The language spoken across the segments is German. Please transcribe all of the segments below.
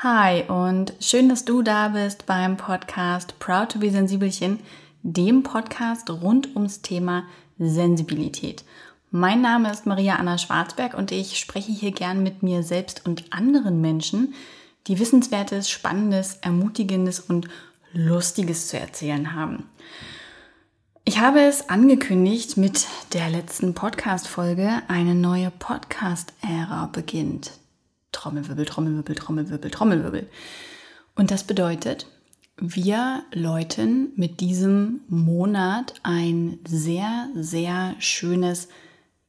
Hi und schön, dass du da bist beim Podcast Proud to be Sensibelchen, dem Podcast rund ums Thema Sensibilität. Mein Name ist Maria Anna Schwarzberg und ich spreche hier gern mit mir selbst und anderen Menschen, die Wissenswertes, Spannendes, Ermutigendes und Lustiges zu erzählen haben. Ich habe es angekündigt, mit der letzten Podcast-Folge eine neue Podcast-Ära beginnt. Trommelwirbel, Trommelwirbel, Trommelwirbel, Trommelwirbel. Und das bedeutet, wir läuten mit diesem Monat ein sehr, sehr schönes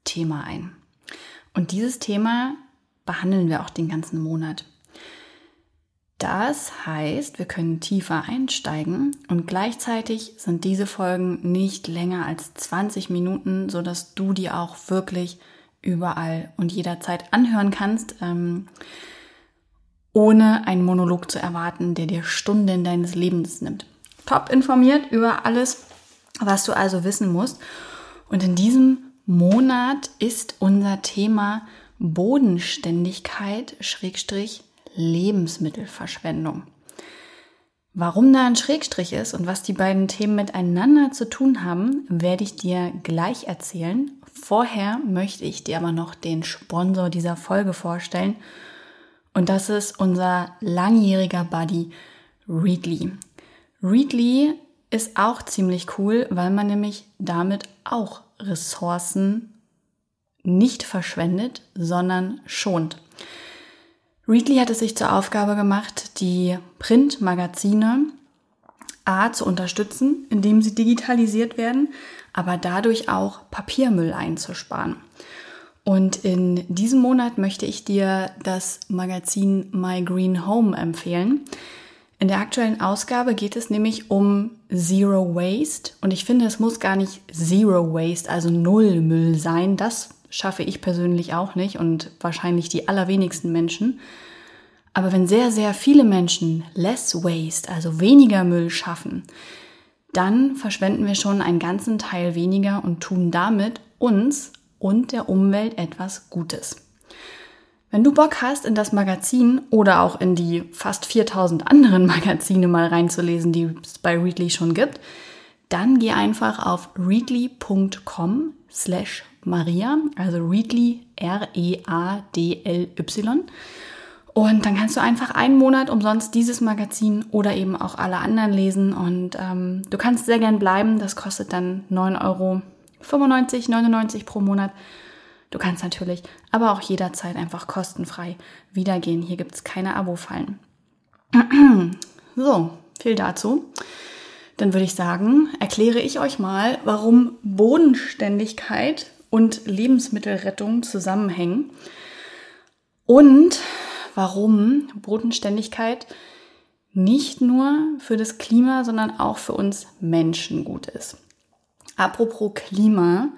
Thema ein. Und dieses Thema behandeln wir auch den ganzen Monat. Das heißt, wir können tiefer einsteigen und gleichzeitig sind diese Folgen nicht länger als 20 Minuten, sodass du die auch wirklich überall und jederzeit anhören kannst, ähm, ohne einen Monolog zu erwarten, der dir Stunden deines Lebens nimmt. Top informiert über alles, was du also wissen musst. Und in diesem Monat ist unser Thema Bodenständigkeit, Schrägstrich, Lebensmittelverschwendung. Warum da ein Schrägstrich ist und was die beiden Themen miteinander zu tun haben, werde ich dir gleich erzählen. Vorher möchte ich dir aber noch den Sponsor dieser Folge vorstellen. Und das ist unser langjähriger Buddy Readly. Readly ist auch ziemlich cool, weil man nämlich damit auch Ressourcen nicht verschwendet, sondern schont. Readly hat es sich zur Aufgabe gemacht, die Printmagazine A zu unterstützen, indem sie digitalisiert werden, aber dadurch auch Papiermüll einzusparen. Und in diesem Monat möchte ich dir das Magazin My Green Home empfehlen. In der aktuellen Ausgabe geht es nämlich um Zero Waste und ich finde, es muss gar nicht Zero Waste, also Null Müll sein. Das schaffe ich persönlich auch nicht und wahrscheinlich die allerwenigsten Menschen. Aber wenn sehr, sehr viele Menschen less waste, also weniger Müll schaffen, dann verschwenden wir schon einen ganzen Teil weniger und tun damit uns und der Umwelt etwas Gutes. Wenn du Bock hast, in das Magazin oder auch in die fast 4000 anderen Magazine mal reinzulesen, die es bei Readly schon gibt, dann geh einfach auf readly.com slash Maria, also Readly, R-E-A-D-L-Y. Und dann kannst du einfach einen Monat umsonst dieses Magazin oder eben auch alle anderen lesen. Und ähm, du kannst sehr gern bleiben. Das kostet dann 9,95 Euro, 99 pro Monat. Du kannst natürlich aber auch jederzeit einfach kostenfrei wiedergehen. Hier gibt es keine Abo-Fallen. So, viel dazu. Dann würde ich sagen, erkläre ich euch mal, warum Bodenständigkeit und Lebensmittelrettung zusammenhängen und warum Bodenständigkeit nicht nur für das Klima, sondern auch für uns Menschen gut ist. Apropos Klima,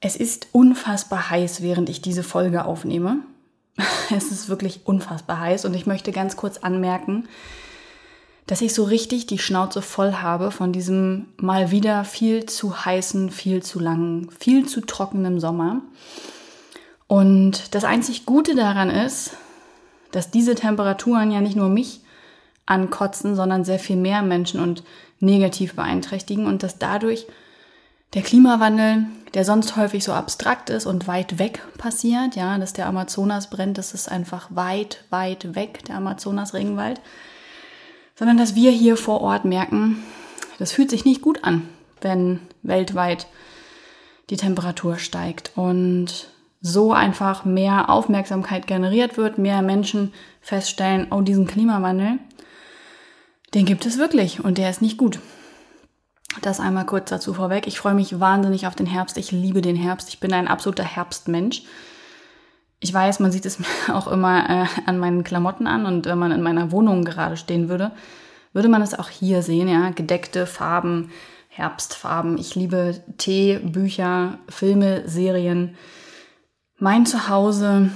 es ist unfassbar heiß, während ich diese Folge aufnehme. Es ist wirklich unfassbar heiß und ich möchte ganz kurz anmerken, dass ich so richtig die Schnauze voll habe von diesem mal wieder viel zu heißen, viel zu langen, viel zu trockenen Sommer. Und das einzig Gute daran ist, dass diese Temperaturen ja nicht nur mich ankotzen, sondern sehr viel mehr Menschen und negativ beeinträchtigen und dass dadurch der Klimawandel, der sonst häufig so abstrakt ist und weit weg passiert, ja, dass der Amazonas brennt, das ist einfach weit, weit weg, der Amazonas-Regenwald, sondern dass wir hier vor Ort merken, das fühlt sich nicht gut an, wenn weltweit die Temperatur steigt. Und so einfach mehr Aufmerksamkeit generiert wird, mehr Menschen feststellen, oh, diesen Klimawandel, den gibt es wirklich und der ist nicht gut. Das einmal kurz dazu vorweg. Ich freue mich wahnsinnig auf den Herbst. Ich liebe den Herbst. Ich bin ein absoluter Herbstmensch. Ich weiß, man sieht es auch immer äh, an meinen Klamotten an und wenn man in meiner Wohnung gerade stehen würde, würde man es auch hier sehen, ja, gedeckte Farben, Herbstfarben. Ich liebe Tee, Bücher, Filme, Serien mein Zuhause,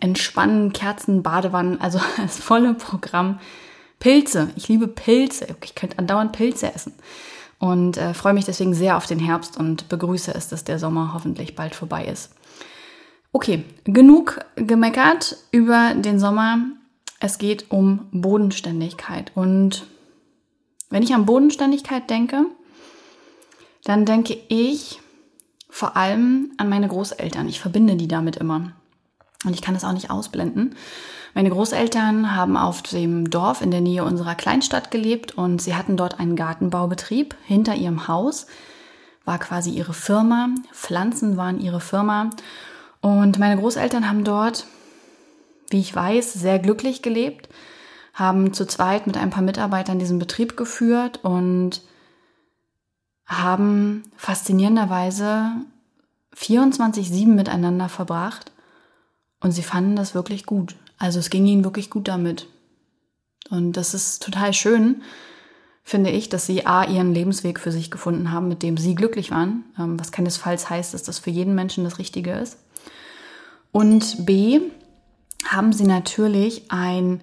Entspannen, Kerzen, Badewannen, also das volle Programm. Pilze, ich liebe Pilze. Ich könnte andauernd Pilze essen. Und äh, freue mich deswegen sehr auf den Herbst und begrüße es, dass der Sommer hoffentlich bald vorbei ist. Okay, genug gemeckert über den Sommer. Es geht um Bodenständigkeit. Und wenn ich an Bodenständigkeit denke, dann denke ich vor allem an meine Großeltern. Ich verbinde die damit immer. Und ich kann das auch nicht ausblenden. Meine Großeltern haben auf dem Dorf in der Nähe unserer Kleinstadt gelebt und sie hatten dort einen Gartenbaubetrieb hinter ihrem Haus. War quasi ihre Firma. Pflanzen waren ihre Firma. Und meine Großeltern haben dort, wie ich weiß, sehr glücklich gelebt, haben zu zweit mit ein paar Mitarbeitern diesen Betrieb geführt und haben faszinierenderweise 24-7 miteinander verbracht und sie fanden das wirklich gut. Also es ging ihnen wirklich gut damit. Und das ist total schön, finde ich, dass sie A, ihren Lebensweg für sich gefunden haben, mit dem sie glücklich waren, ähm, was keinesfalls heißt, dass das für jeden Menschen das Richtige ist. Und B, haben sie natürlich ein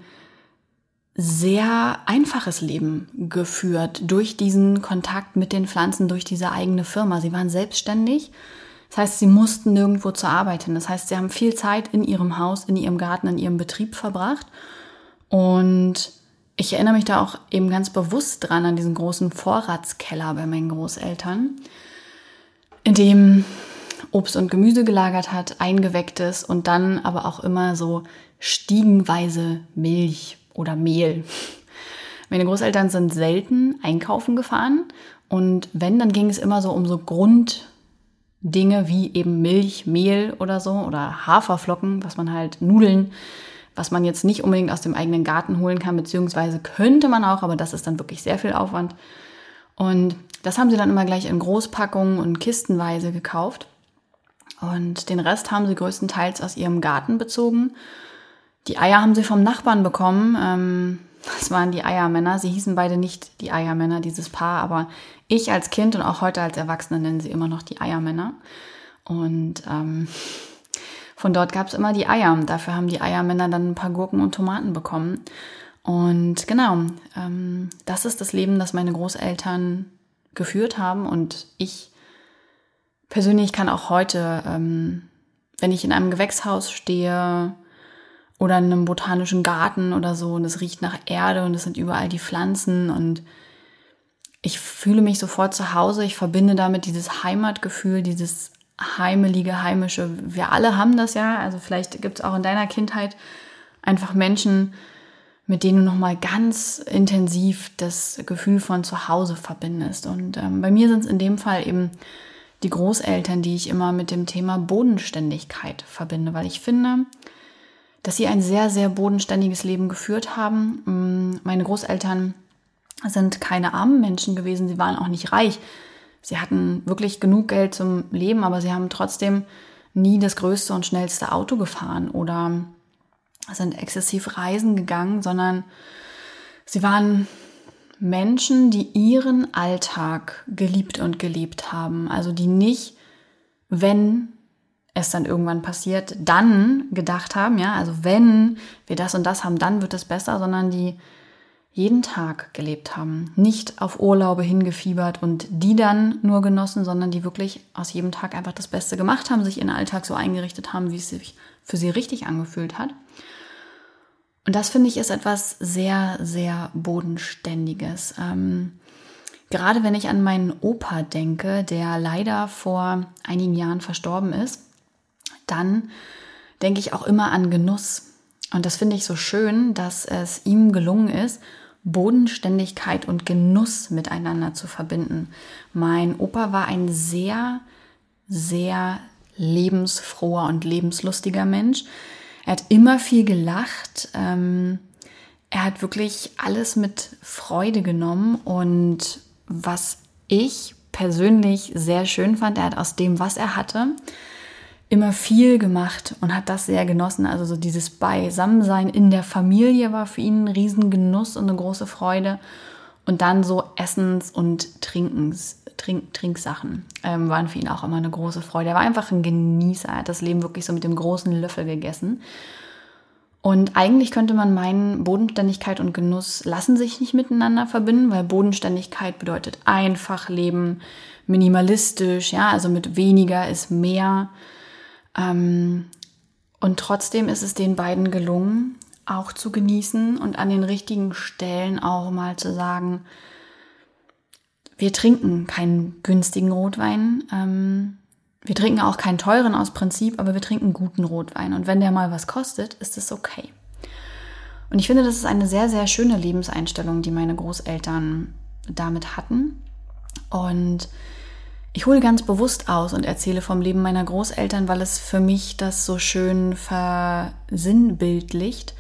sehr einfaches Leben geführt durch diesen Kontakt mit den Pflanzen, durch diese eigene Firma. Sie waren selbstständig. Das heißt, sie mussten nirgendwo zur Arbeit hin. Das heißt, sie haben viel Zeit in ihrem Haus, in ihrem Garten, in ihrem Betrieb verbracht. Und ich erinnere mich da auch eben ganz bewusst dran an diesen großen Vorratskeller bei meinen Großeltern, in dem Obst und Gemüse gelagert hat, eingewecktes und dann aber auch immer so stiegenweise Milch oder Mehl. Meine Großeltern sind selten einkaufen gefahren und wenn, dann ging es immer so um so Grunddinge wie eben Milch, Mehl oder so oder Haferflocken, was man halt Nudeln, was man jetzt nicht unbedingt aus dem eigenen Garten holen kann, beziehungsweise könnte man auch, aber das ist dann wirklich sehr viel Aufwand. Und das haben sie dann immer gleich in Großpackungen und kistenweise gekauft. Und den Rest haben sie größtenteils aus ihrem Garten bezogen die Eier haben sie vom Nachbarn bekommen. Ähm, das waren die Eiermänner. Sie hießen beide nicht die Eiermänner, dieses Paar, aber ich als Kind und auch heute als Erwachsene nennen sie immer noch die Eiermänner. Und ähm, von dort gab es immer die Eier. Dafür haben die Eiermänner dann ein paar Gurken und Tomaten bekommen. Und genau, ähm, das ist das Leben, das meine Großeltern geführt haben. Und ich persönlich kann auch heute, ähm, wenn ich in einem Gewächshaus stehe, oder in einem botanischen Garten oder so und es riecht nach Erde und es sind überall die Pflanzen und ich fühle mich sofort zu Hause. Ich verbinde damit dieses Heimatgefühl, dieses heimelige, heimische. Wir alle haben das ja. Also vielleicht gibt es auch in deiner Kindheit einfach Menschen, mit denen du nochmal ganz intensiv das Gefühl von zu Hause verbindest. Und ähm, bei mir sind es in dem Fall eben die Großeltern, die ich immer mit dem Thema Bodenständigkeit verbinde, weil ich finde, dass sie ein sehr, sehr bodenständiges Leben geführt haben. Mm, meine Großeltern sind keine armen Menschen gewesen, sie waren auch nicht reich. Sie hatten wirklich genug Geld zum Leben, aber sie haben trotzdem nie das größte und schnellste Auto gefahren oder sind exzessiv reisen gegangen, sondern sie waren Menschen, die ihren Alltag geliebt und gelebt haben. Also die nicht, wenn es dann irgendwann passiert, dann gedacht haben, ja, also wenn wir das und das haben, dann wird es besser, sondern die jeden Tag gelebt haben, nicht auf Urlaube hingefiebert und die dann nur genossen, sondern die wirklich aus jedem Tag einfach das Beste gemacht haben, sich ihren Alltag so eingerichtet haben, wie es sich für sie richtig angefühlt hat. Und das finde ich ist etwas sehr, sehr Bodenständiges. Ähm, gerade wenn ich an meinen Opa denke, der leider vor einigen Jahren verstorben ist, dann denke ich auch immer an Genuss. Und das finde ich so schön, dass es ihm gelungen ist, Bodenständigkeit und Genuss miteinander zu verbinden. Mein Opa war ein sehr, sehr lebensfroher und lebenslustiger Mensch. Er hat immer viel gelacht. Ähm, er hat wirklich alles mit Freude genommen. Und was ich persönlich sehr schön fand, er hat aus dem, was er hatte, immer viel gemacht und hat das sehr genossen. Also so dieses Beisammensein in der Familie war für ihn ein Riesengenuss und eine große Freude. Und dann so Essens- und Trinkens, Trink, Trinksachen ähm, waren für ihn auch immer eine große Freude. Er war einfach ein Genießer. Er hat das Leben wirklich so mit dem großen Löffel gegessen. Und eigentlich könnte man meinen, Bodenständigkeit und Genuss lassen sich nicht miteinander verbinden, weil Bodenständigkeit bedeutet einfach leben, minimalistisch, ja, also mit weniger ist mehr. Ähm, Und trotzdem ist es den beiden gelungen, auch zu genießen und an den richtigen Stellen auch mal zu sagen, wir trinken keinen günstigen Rotwein. Ähm, wir trinken auch keinen teuren aus Prinzip, aber wir trinken guten Rotwein. Und wenn der mal was kostet, ist es okay. Und ich finde, das ist eine sehr, sehr schöne Lebenseinstellung, die meine Großeltern damit hatten. Und ich hole ganz bewusst aus und erzähle vom Leben meiner Großeltern, weil es für mich das so schön versinnbildlicht,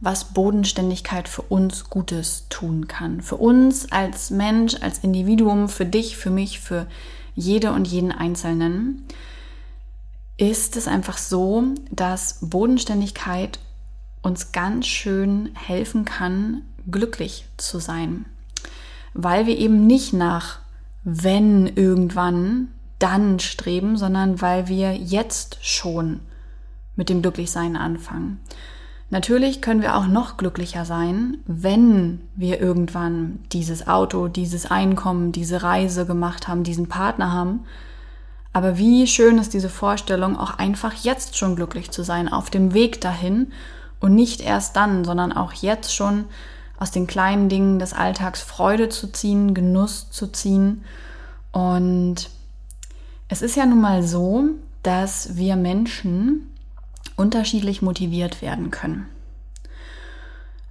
was Bodenständigkeit für uns Gutes tun kann. Für uns als Mensch, als Individuum, für dich, für mich, für jede und jeden Einzelnen ist es einfach so, dass Bodenständigkeit uns ganz schön helfen kann, glücklich zu sein. Weil wir eben nicht nach wenn irgendwann dann streben, sondern weil wir jetzt schon mit dem Glücklichsein anfangen. Natürlich können wir auch noch glücklicher sein, wenn wir irgendwann dieses Auto, dieses Einkommen, diese Reise gemacht haben, diesen Partner haben. Aber wie schön ist diese Vorstellung, auch einfach jetzt schon glücklich zu sein, auf dem Weg dahin und nicht erst dann, sondern auch jetzt schon aus den kleinen Dingen des Alltags Freude zu ziehen, Genuss zu ziehen. Und es ist ja nun mal so, dass wir Menschen unterschiedlich motiviert werden können.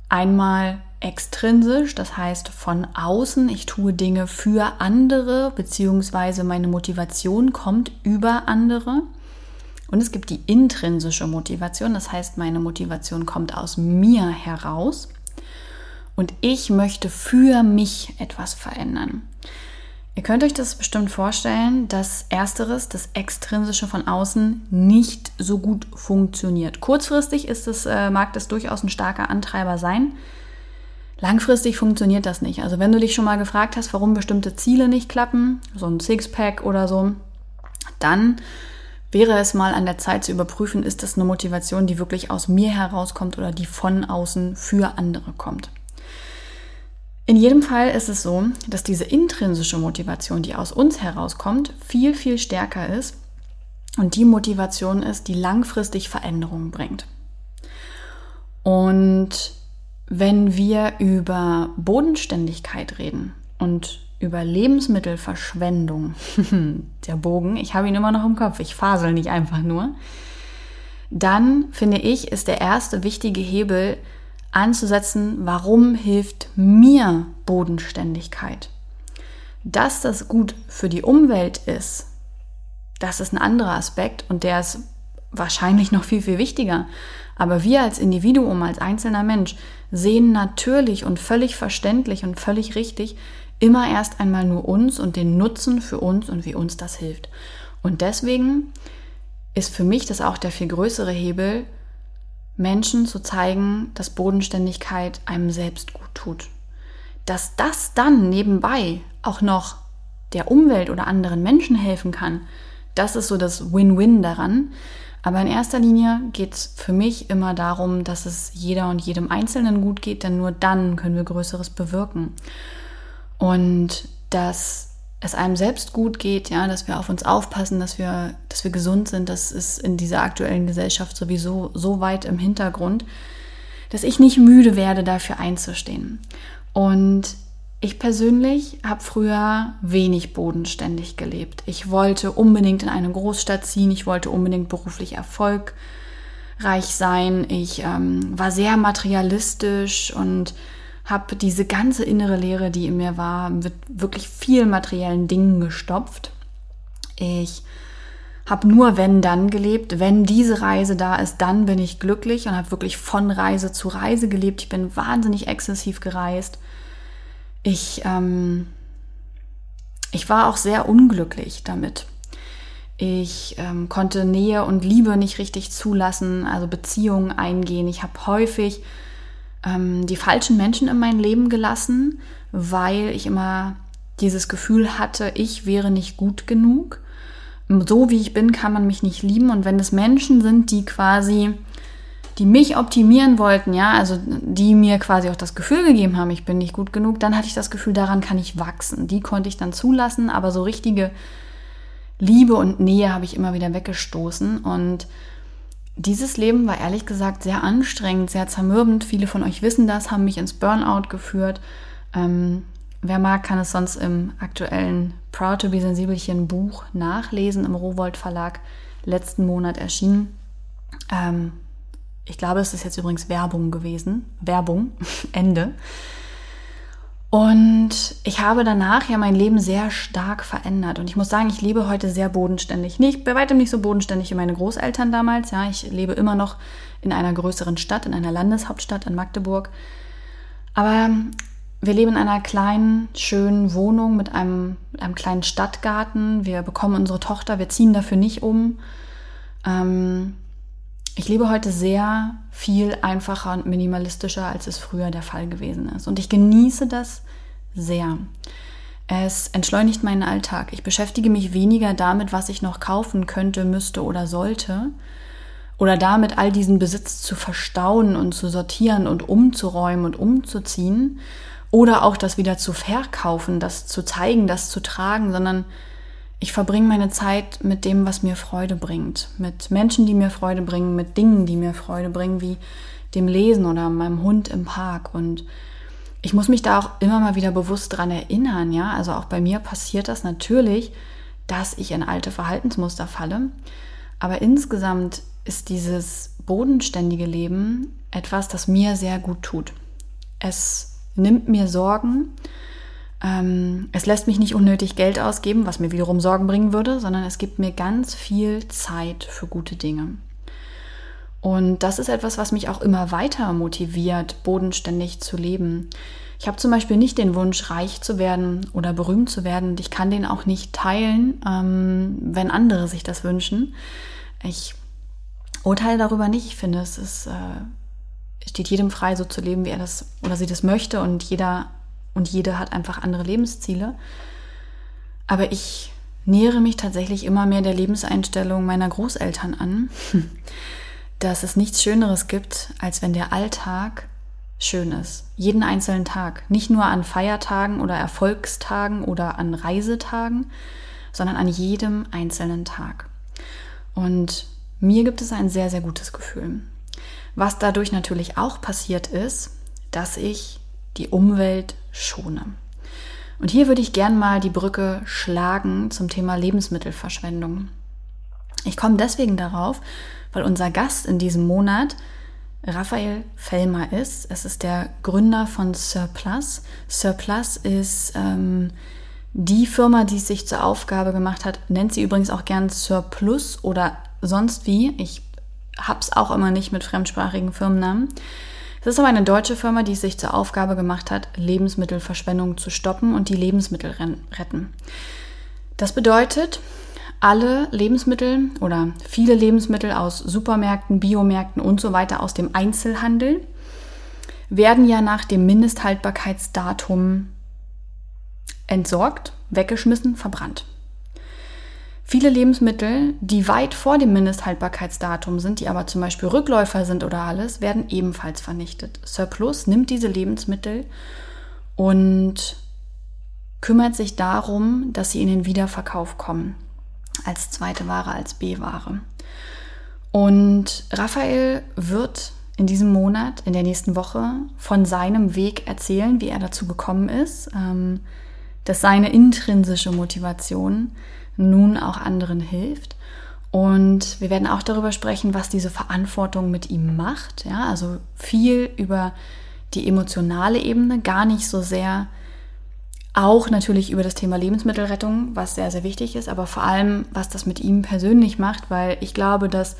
Einmal extrinsisch, das heißt von außen, ich tue Dinge für andere, beziehungsweise meine Motivation kommt über andere. Und es gibt die intrinsische Motivation, das heißt, meine Motivation kommt aus mir heraus und ich möchte für mich etwas verändern. Ihr könnt euch das bestimmt vorstellen, dass ersteres, das extrinsische von außen, nicht so gut funktioniert. Kurzfristig ist es, äh, mag das durchaus ein starker Antreiber sein. Langfristig funktioniert das nicht. Also wenn du dich schon mal gefragt hast, warum bestimmte Ziele nicht klappen, so ein Sixpack oder so, dann wäre es mal an der Zeit zu überprüfen, ist das eine Motivation, die wirklich aus mir herauskommt oder die von außen für andere kommt. In jedem Fall ist es so, dass diese intrinsische Motivation, die aus uns herauskommt, viel, viel stärker ist und die Motivation ist, die langfristig Veränderungen bringt. Und wenn wir über Bodenständigkeit reden und über Lebensmittelverschwendung, der Bogen, ich habe ihn immer noch im Kopf, ich fasel nicht einfach nur, dann finde ich, ist der erste wichtige Hebel, anzusetzen, warum hilft mir Bodenständigkeit. Dass das gut für die Umwelt ist, das ist ein anderer Aspekt und der ist wahrscheinlich noch viel, viel wichtiger. Aber wir als Individuum, als einzelner Mensch sehen natürlich und völlig verständlich und völlig richtig immer erst einmal nur uns und den Nutzen für uns und wie uns das hilft. Und deswegen ist für mich das auch der viel größere Hebel, Menschen zu zeigen, dass Bodenständigkeit einem selbst gut tut. Dass das dann nebenbei auch noch der Umwelt oder anderen Menschen helfen kann, das ist so das Win-Win daran. Aber in erster Linie geht es für mich immer darum, dass es jeder und jedem Einzelnen gut geht, denn nur dann können wir Größeres bewirken. Und dass es einem selbst gut geht, ja, dass wir auf uns aufpassen, dass wir, dass wir gesund sind, das ist in dieser aktuellen Gesellschaft sowieso so weit im Hintergrund, dass ich nicht müde werde, dafür einzustehen. Und ich persönlich habe früher wenig bodenständig gelebt. Ich wollte unbedingt in eine Großstadt ziehen, ich wollte unbedingt beruflich erfolgreich sein. Ich ähm, war sehr materialistisch und habe diese ganze innere Leere, die in mir war, mit wirklich vielen materiellen Dingen gestopft. Ich habe nur wenn dann gelebt, wenn diese Reise da ist, dann bin ich glücklich und habe wirklich von Reise zu Reise gelebt. Ich bin wahnsinnig exzessiv gereist. Ich, ähm, ich war auch sehr unglücklich damit. Ich ähm, konnte Nähe und Liebe nicht richtig zulassen, also Beziehungen eingehen. Ich habe häufig ähm, die falschen Menschen in mein Leben gelassen, weil ich immer dieses Gefühl hatte, ich wäre nicht gut genug. So wie ich bin, kann man mich nicht lieben. Und wenn es Menschen sind, die quasi, die mich optimieren wollten, ja, also die mir quasi auch das Gefühl gegeben haben, ich bin nicht gut genug, dann hatte ich das Gefühl, daran kann ich wachsen. Die konnte ich dann zulassen, aber so richtige Liebe und Nähe habe ich immer wieder weggestoßen. Und dieses Leben war ehrlich gesagt sehr anstrengend, sehr zermürbend. Viele von euch wissen das, haben mich ins Burnout geführt. Ähm, wer mag, kann es sonst im aktuellen Proud to be Sensibelchen Buch nachlesen, im Rowold Verlag letzten Monat erschienen. Ähm, ich glaube, es ist jetzt übrigens Werbung gewesen. Werbung, Ende. Und ich habe danach ja mein Leben sehr stark verändert. Und ich muss sagen, ich lebe heute sehr bodenständig. Nicht, bei weitem nicht so bodenständig wie meine Großeltern damals. Ja, ich lebe immer noch in einer größeren Stadt, in einer Landeshauptstadt in Magdeburg. Aber wir leben in einer kleinen, schönen Wohnung mit einem, einem kleinen Stadtgarten. Wir bekommen unsere Tochter, wir ziehen dafür nicht um. Ähm, ich lebe heute sehr viel einfacher und minimalistischer, als es früher der Fall gewesen ist. Und ich genieße das sehr. Es entschleunigt meinen Alltag. Ich beschäftige mich weniger damit, was ich noch kaufen könnte, müsste oder sollte. Oder damit, all diesen Besitz zu verstauen und zu sortieren und umzuräumen und umzuziehen. Oder auch das wieder zu verkaufen, das zu zeigen, das zu tragen, sondern ich verbringe meine Zeit mit dem, was mir Freude bringt. Mit Menschen, die mir Freude bringen, mit Dingen, die mir Freude bringen, wie dem Lesen oder meinem Hund im Park. Und ich muss mich da auch immer mal wieder bewusst dran erinnern, ja. Also auch bei mir passiert das natürlich, dass ich in alte Verhaltensmuster falle. Aber insgesamt ist dieses bodenständige Leben etwas, das mir sehr gut tut. Es nimmt mir Sorgen ähm, es lässt mich nicht unnötig Geld ausgeben, was mir wiederum Sorgen bringen würde, sondern es gibt mir ganz viel Zeit für gute Dinge. Und das ist etwas, was mich auch immer weiter motiviert, bodenständig zu leben. Ich habe zum Beispiel nicht den Wunsch, reich zu werden oder berühmt zu werden. Und ich kann den auch nicht teilen, ähm, wenn andere sich das wünschen. Ich urteile darüber nicht. Ich finde, es ist, äh, steht jedem frei, so zu leben, wie er das oder sie das möchte. Und jeder und jede hat einfach andere Lebensziele. Aber ich nähere mich tatsächlich immer mehr der Lebenseinstellung meiner Großeltern an, dass es nichts Schöneres gibt, als wenn der Alltag schön ist. Jeden einzelnen Tag. Nicht nur an Feiertagen oder Erfolgstagen oder an Reisetagen, sondern an jedem einzelnen Tag. Und mir gibt es ein sehr, sehr gutes Gefühl. Was dadurch natürlich auch passiert ist, dass ich die Umwelt schone. Und hier würde ich gern mal die Brücke schlagen zum Thema Lebensmittelverschwendung. Ich komme deswegen darauf, weil unser Gast in diesem Monat Raphael Fellmer ist. Es ist der Gründer von Surplus. Surplus ist ähm, die Firma, die es sich zur Aufgabe gemacht hat, nennt sie übrigens auch gern Surplus oder sonst wie. Ich hab's auch immer nicht mit fremdsprachigen Firmennamen. Es ist aber eine deutsche Firma, die es sich zur Aufgabe gemacht hat, Lebensmittelverschwendung zu stoppen und die Lebensmittel retten. Das bedeutet, alle Lebensmittel oder viele Lebensmittel aus Supermärkten, Biomärkten und so weiter aus dem Einzelhandel werden ja nach dem Mindesthaltbarkeitsdatum entsorgt, weggeschmissen, verbrannt. Viele Lebensmittel, die weit vor dem Mindesthaltbarkeitsdatum sind, die aber zum Beispiel Rückläufer sind oder alles, werden ebenfalls vernichtet. Surplus nimmt diese Lebensmittel und kümmert sich darum, dass sie in den Wiederverkauf kommen. Als zweite Ware, als B-Ware. Und Raphael wird in diesem Monat, in der nächsten Woche, von seinem Weg erzählen, wie er dazu gekommen ist, ähm, dass seine intrinsische Motivation nun auch anderen hilft. Und wir werden auch darüber sprechen, was diese Verantwortung mit ihm macht. Ja, also viel über die emotionale Ebene, gar nicht so sehr auch natürlich über das Thema Lebensmittelrettung, was sehr, sehr wichtig ist, aber vor allem, was das mit ihm persönlich macht, weil ich glaube, dass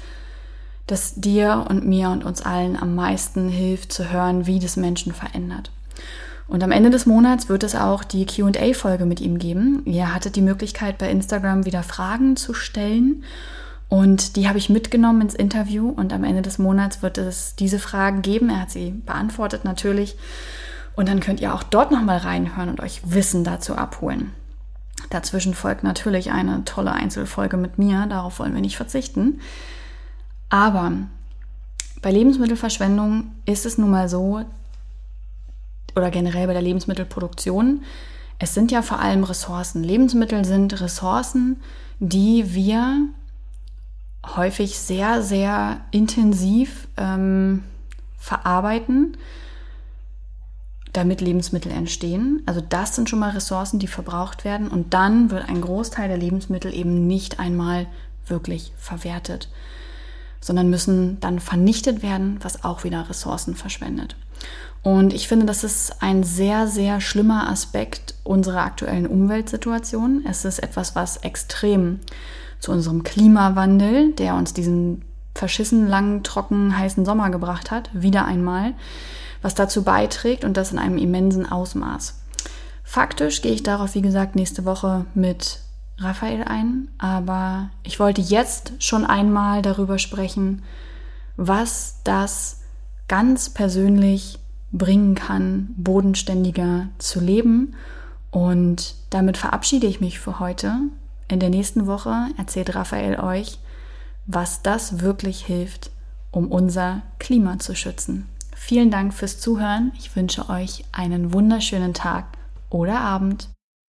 das dir und mir und uns allen am meisten hilft zu hören, wie das Menschen verändert. Und am Ende des Monats wird es auch die QA-Folge mit ihm geben. Ihr hattet die Möglichkeit, bei Instagram wieder Fragen zu stellen. Und die habe ich mitgenommen ins Interview. Und am Ende des Monats wird es diese Fragen geben. Er hat sie beantwortet natürlich. Und dann könnt ihr auch dort nochmal reinhören und euch Wissen dazu abholen. Dazwischen folgt natürlich eine tolle Einzelfolge mit mir. Darauf wollen wir nicht verzichten. Aber bei Lebensmittelverschwendung ist es nun mal so, oder generell bei der Lebensmittelproduktion, es sind ja vor allem Ressourcen. Lebensmittel sind Ressourcen, die wir häufig sehr, sehr intensiv ähm, verarbeiten, damit Lebensmittel entstehen. Also das sind schon mal Ressourcen, die verbraucht werden. Und dann wird ein Großteil der Lebensmittel eben nicht einmal wirklich verwertet, sondern müssen dann vernichtet werden, was auch wieder Ressourcen verschwendet. Und ich finde, das ist ein sehr, sehr schlimmer Aspekt unserer aktuellen Umweltsituation. Es ist etwas, was extrem zu unserem Klimawandel, der uns diesen verschissen langen, trocken, heißen Sommer gebracht hat, wieder einmal, was dazu beiträgt und das in einem immensen Ausmaß. Faktisch gehe ich darauf, wie gesagt, nächste Woche mit Raphael ein, aber ich wollte jetzt schon einmal darüber sprechen, was das ganz persönlich bringen kann, bodenständiger zu leben. Und damit verabschiede ich mich für heute. In der nächsten Woche erzählt Raphael euch, was das wirklich hilft, um unser Klima zu schützen. Vielen Dank fürs Zuhören. Ich wünsche euch einen wunderschönen Tag oder Abend.